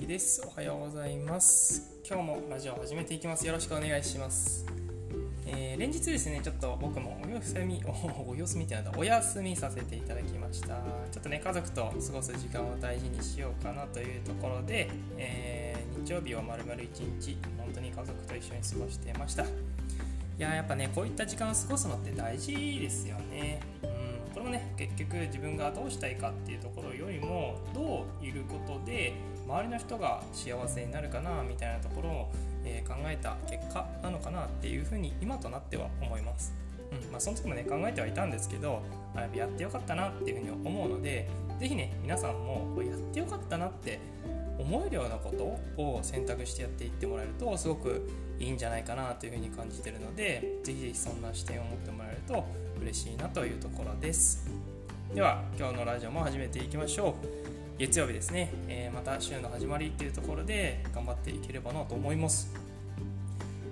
樹です。おはようございます。今日もラジオを始めていきます。よろしくお願いします、えー連日ですねちょっと僕もお休みお お休みってなんだお休みさせていただきました。ちょっとね家族と過ごす時間を大事にしようかなというところで、えー日曜日を丸々1日本当に家族と一緒に過ごしてました。いややっぱねこういった時間を過ごすのって大事ですよね。結局自分がどうしたいかっていうところよりもどういることで周りの人が幸せになるかなみたいなところを、えー考えた結果なのかなっていうふうに今となっては思います。うん。まあ、その時もね考えてはいたんですけどあやってよかったなっていうふうに思うので是非ね皆さんもやってよかったなって思えるようなことを選択してやっていってもらえるとすごくいいんじゃないかなというふうに感じてるので是非そんな視点を持ってもらえると嬉しいなというところです。では今日のラジオも始めていきましょう。月曜日ですね、えーまた週の始まりっていうところで頑張っていければなと思います。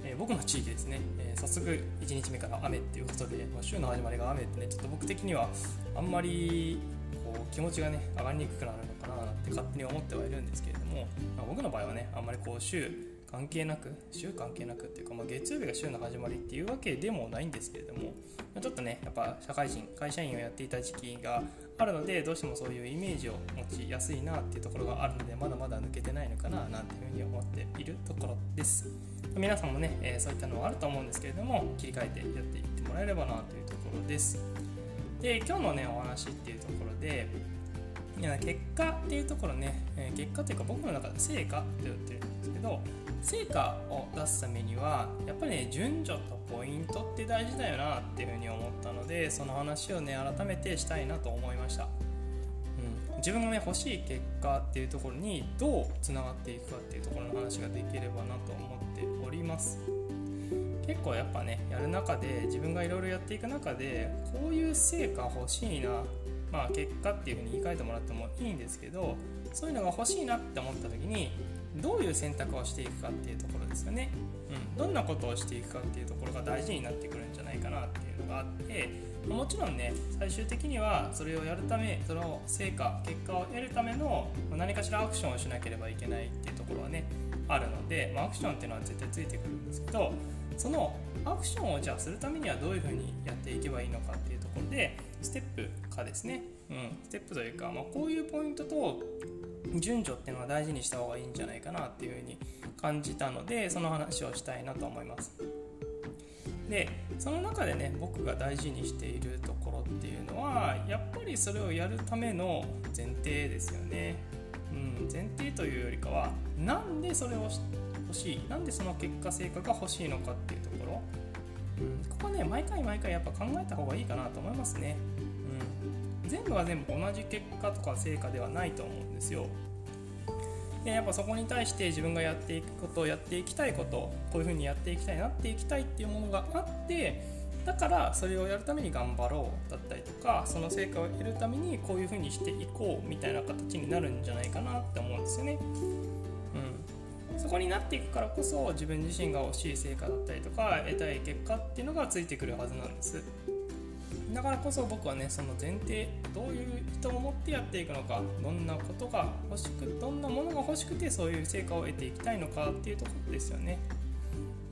えー僕の地域ですね、えー早速1日目から雨っていうことで、まあ週の始まりが雨ってねちょっと僕的にはあんまりこう気持ちがね上がりにくくなるのかなって勝手に思ってはいるんですけれども、まあ僕の場合はねあんまりこう週関係なく週関係なくっていうか、まあ、月曜日が週の始まりっていうわけでもないんですけれども、ちょっとねやっぱ社会人会社員をやっていた時期があるのでどうしてもそういうイメージを持ちやすいなっていうところがあるのでまだまだ抜けてないのかななんていうふうに思っているところです。皆さんもね、えーそういったのはあると思うんですけれども切り替えてやっていってもらえればなというところです。で今日のねお話っていうところでいや結果っていうところね、え結果というか僕の中で成果って言ってるんですけど成果を出すためにはやっぱりね順序とポイントって大事だよなっていうふうに思ったのでその話をね改めてしたいなと思いました、うん、自分がね欲しい結果っていうところにどうつながっていくかっていうところの話ができればなと思っております。結構やっぱねやる中で自分がいろいろやっていく中でこういう成果欲しいなまあ結果っていうふうに言い換えてもらってもいいんですけどそういうのが欲しいなって思った時にどういう選択をしていくかっていうところですよね、うん、どんなことをしていくかっていうところが大事になってくるんじゃないかなっていうのがあってもちろんね最終的にはそれをやるためその成果結果を得るための何かしらアクションをしなければいけないっていうところはねあるので、まあ、アクションっていうのは絶対ついてくるんですけどそのアクションをじゃあするためにはどういうふうにやっていけばいいのかっていうところでステップ化ですね、うん、ステップというか、まあ、こういうポイントと順序っていうのは大事にした方がいいんじゃないかなっていうふうに感じたのでその話をしたいなと思います。でその中でね僕が大事にしているところっていうのはやっぱりそれをやるための前提ですよね、うん、前提というよりかはなんでそれを欲しい？なんでその結果成果が欲しいのかっていうところ、ここはね毎回毎回やっぱ考えた方がいいかなと思いますね、うん、全部は全部同じ結果とか成果ではないと思うんですよ。でやっぱそこに対して自分がやっていくことやっていきたいことこういうふうにやっていきたいなっていきたいっていうものがあってだからそれをやるために頑張ろうだったりとかその成果を得るためにこういうふうにしていこうみたいな形になるんじゃないかなって思うんですよね。そこになっていくからこそ自分自身が欲しい成果だったりとか得たい結果っていうのがついてくるはずなんです。だからこそ僕はねその前提どういう意図を持ってやっていくのかどんなことが欲しくどんなものが欲しくてそういう成果を得ていきたいのかっていうところですよね。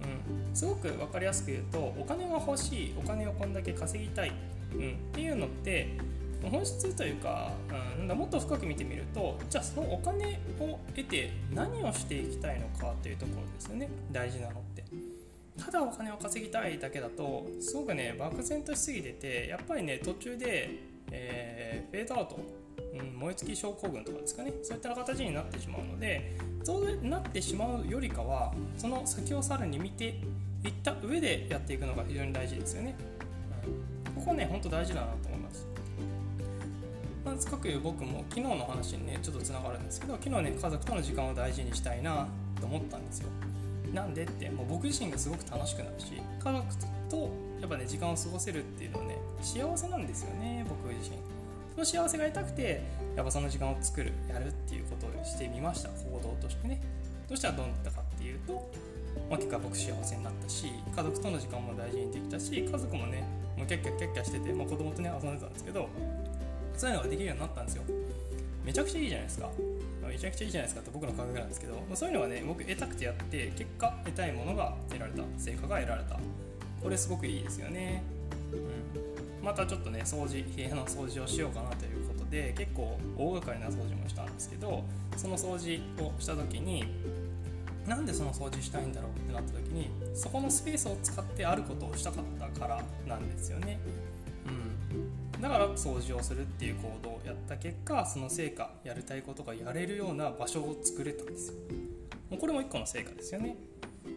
うん、すごく分かりやすく言うとお金が欲しいお金をこんだけ稼ぎたい、うん、っていうのって本質というか,、うん、もっと深く見てみるとじゃあそのお金を得て何をしていきたいのかというところですよね。大事なのって。ただお金を稼ぎたいだけだとすごくね漠然としすぎててやっぱりね途中で、えーフェードアウト、うん、燃え尽き症候群とかですかね。そういった形になってしまうのでそうなってしまうよりかはその先をさらに見ていった上でやっていくのが非常に大事ですよね、ここね本当大事だなとますまずかく僕も昨日の話にねちょっとつながるんですけど昨日ね家族との時間を大事にしたいなと思ったんですよ。なんでってもう僕自身がすごく楽しくなるし家族とやっぱね時間を過ごせるっていうのはね幸せなんですよね僕自身。その幸せが得たくてやっぱその時間を作るやるっていうことをしてみました。行動としてね。どうしたらどうなったかっていうと、まあ、結果僕幸せになったし家族との時間も大事にできたし家族もねもうキャッキャッキャッキャしてて、まあ、子供とね遊んでたんですけどそういうのができるようになったんですよ。めちゃくちゃいいじゃないですか、めちゃくちゃいいじゃないですかと僕の考えなんですけど。そういうのがね僕得たくてやって結果得たいものが得られた。成果が得られた。これすごくいいですよね、うん、またちょっとね掃除部屋の掃除をしようかなということで結構大掛かりな掃除もしたんですけどその掃除をした時になんでその掃除したいんだろうってなった時にそこのスペースを使ってあることをしたかったからなんですよね。だから掃除をするっていう行動をやった結果その成果やりたいことがやれるような場所を作れたんですよ。もうこれも一個の成果ですよね。うん、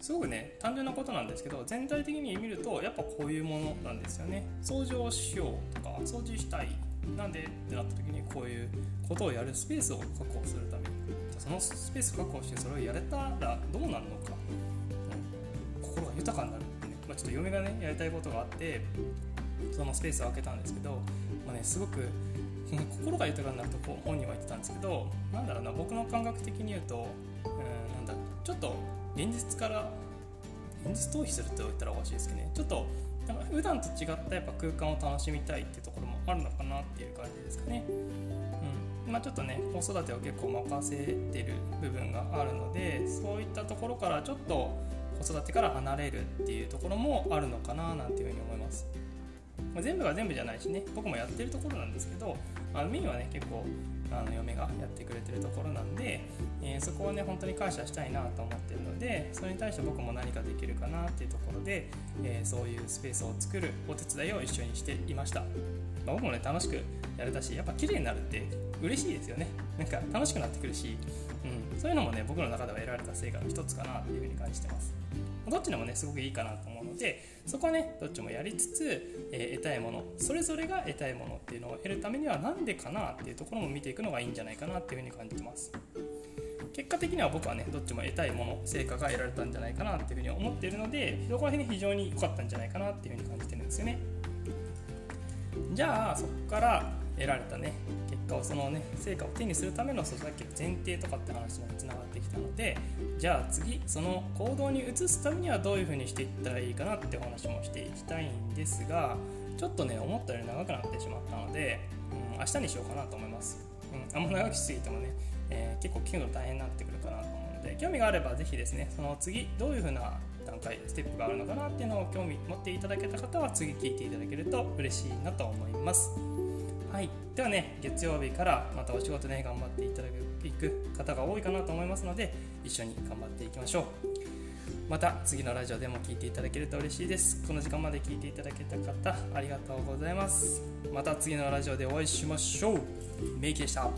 すごくね単純なことなんですけど全体的に見るとやっぱこういうものなんですよね。掃除をしようとか掃除したいなんでってなった時にこういうことをやるスペースを確保するためにじゃそのスペース確保してそれをやれたらどうなるのか、うん、心が豊かになるってね、まあ、ちょっと嫁がねやりたいことがあってそのスペースを開けたんですけど、まあね、すごく心が豊かになると本人は言ってたんですけどなんだろうな僕の感覚的に言うと、うん、なんだちょっと現実から現実逃避するって言ったらおかしいですけどねちょっとなんか普段と違ったやっぱ空間を楽しみたいっていうところもあるのかなっていう感じですかね。うんまあ、ちょっとね子育てを結構任せてる部分があるのでそういったところからちょっと子育てから離れるっていうところもあるのかななんていうふうに思います。まあ、全部が全部じゃないしね僕もやってるところなんですけどあのメインはね結構あの嫁がやってくれてるところなんで、えー、そこをね本当に感謝したいなと思ってるのでそれに対して僕も何かできるかなっていうところで、えー、そういうスペースを作るお手伝いを一緒にしていました、まあ、僕もね楽しくやれたしやっぱ綺麗になるって嬉しいですよね。なんか楽しくなってくるし、うん、そういうのもね僕の中では得られた成果の一つかなっていうふうに感じてます。どっちでもねすごくいいかなと思うのでそこはねどっちもやりつつ、えー、得たいものそれぞれが得たいものっていうのを得るためには何でかなっていうところも見ていくのがいいんじゃないかなっていうふうに感じてます。結果的には僕はねどっちも得たいもの成果が得られたんじゃないかなっていうふうに思っているのでそこら辺に非常に良かったんじゃないかなっていうふうに感じてるんですよね。じゃあそこから得られたね。結果をそのね成果を手にするためのさっきの前提とかって話につながってきたのでじゃあ次その行動に移すためにはどういう風にしていったらいいかなってお話もしていきたいんですがちょっとね思ったより長くなってしまったので、うん、明日にしようかなと思います、うん、あんま長くしすぎてもね、えー、結構聞くの大変になってくるかなと思うので興味があれば是非ですねその次どういう風な段階ステップがあるのかなっていうのを興味持っていただけた方は次聞いていただけると嬉しいなと思います。はい、ではね月曜日からまたお仕事ね頑張っていただく方が多いかなと思いますので一緒に頑張っていきましょう。また次のラジオでも聞いていただけると嬉しいです。この時間まで聞いていただけた方ありがとうございます。また次のラジオでお会いしましょう。メイキでした。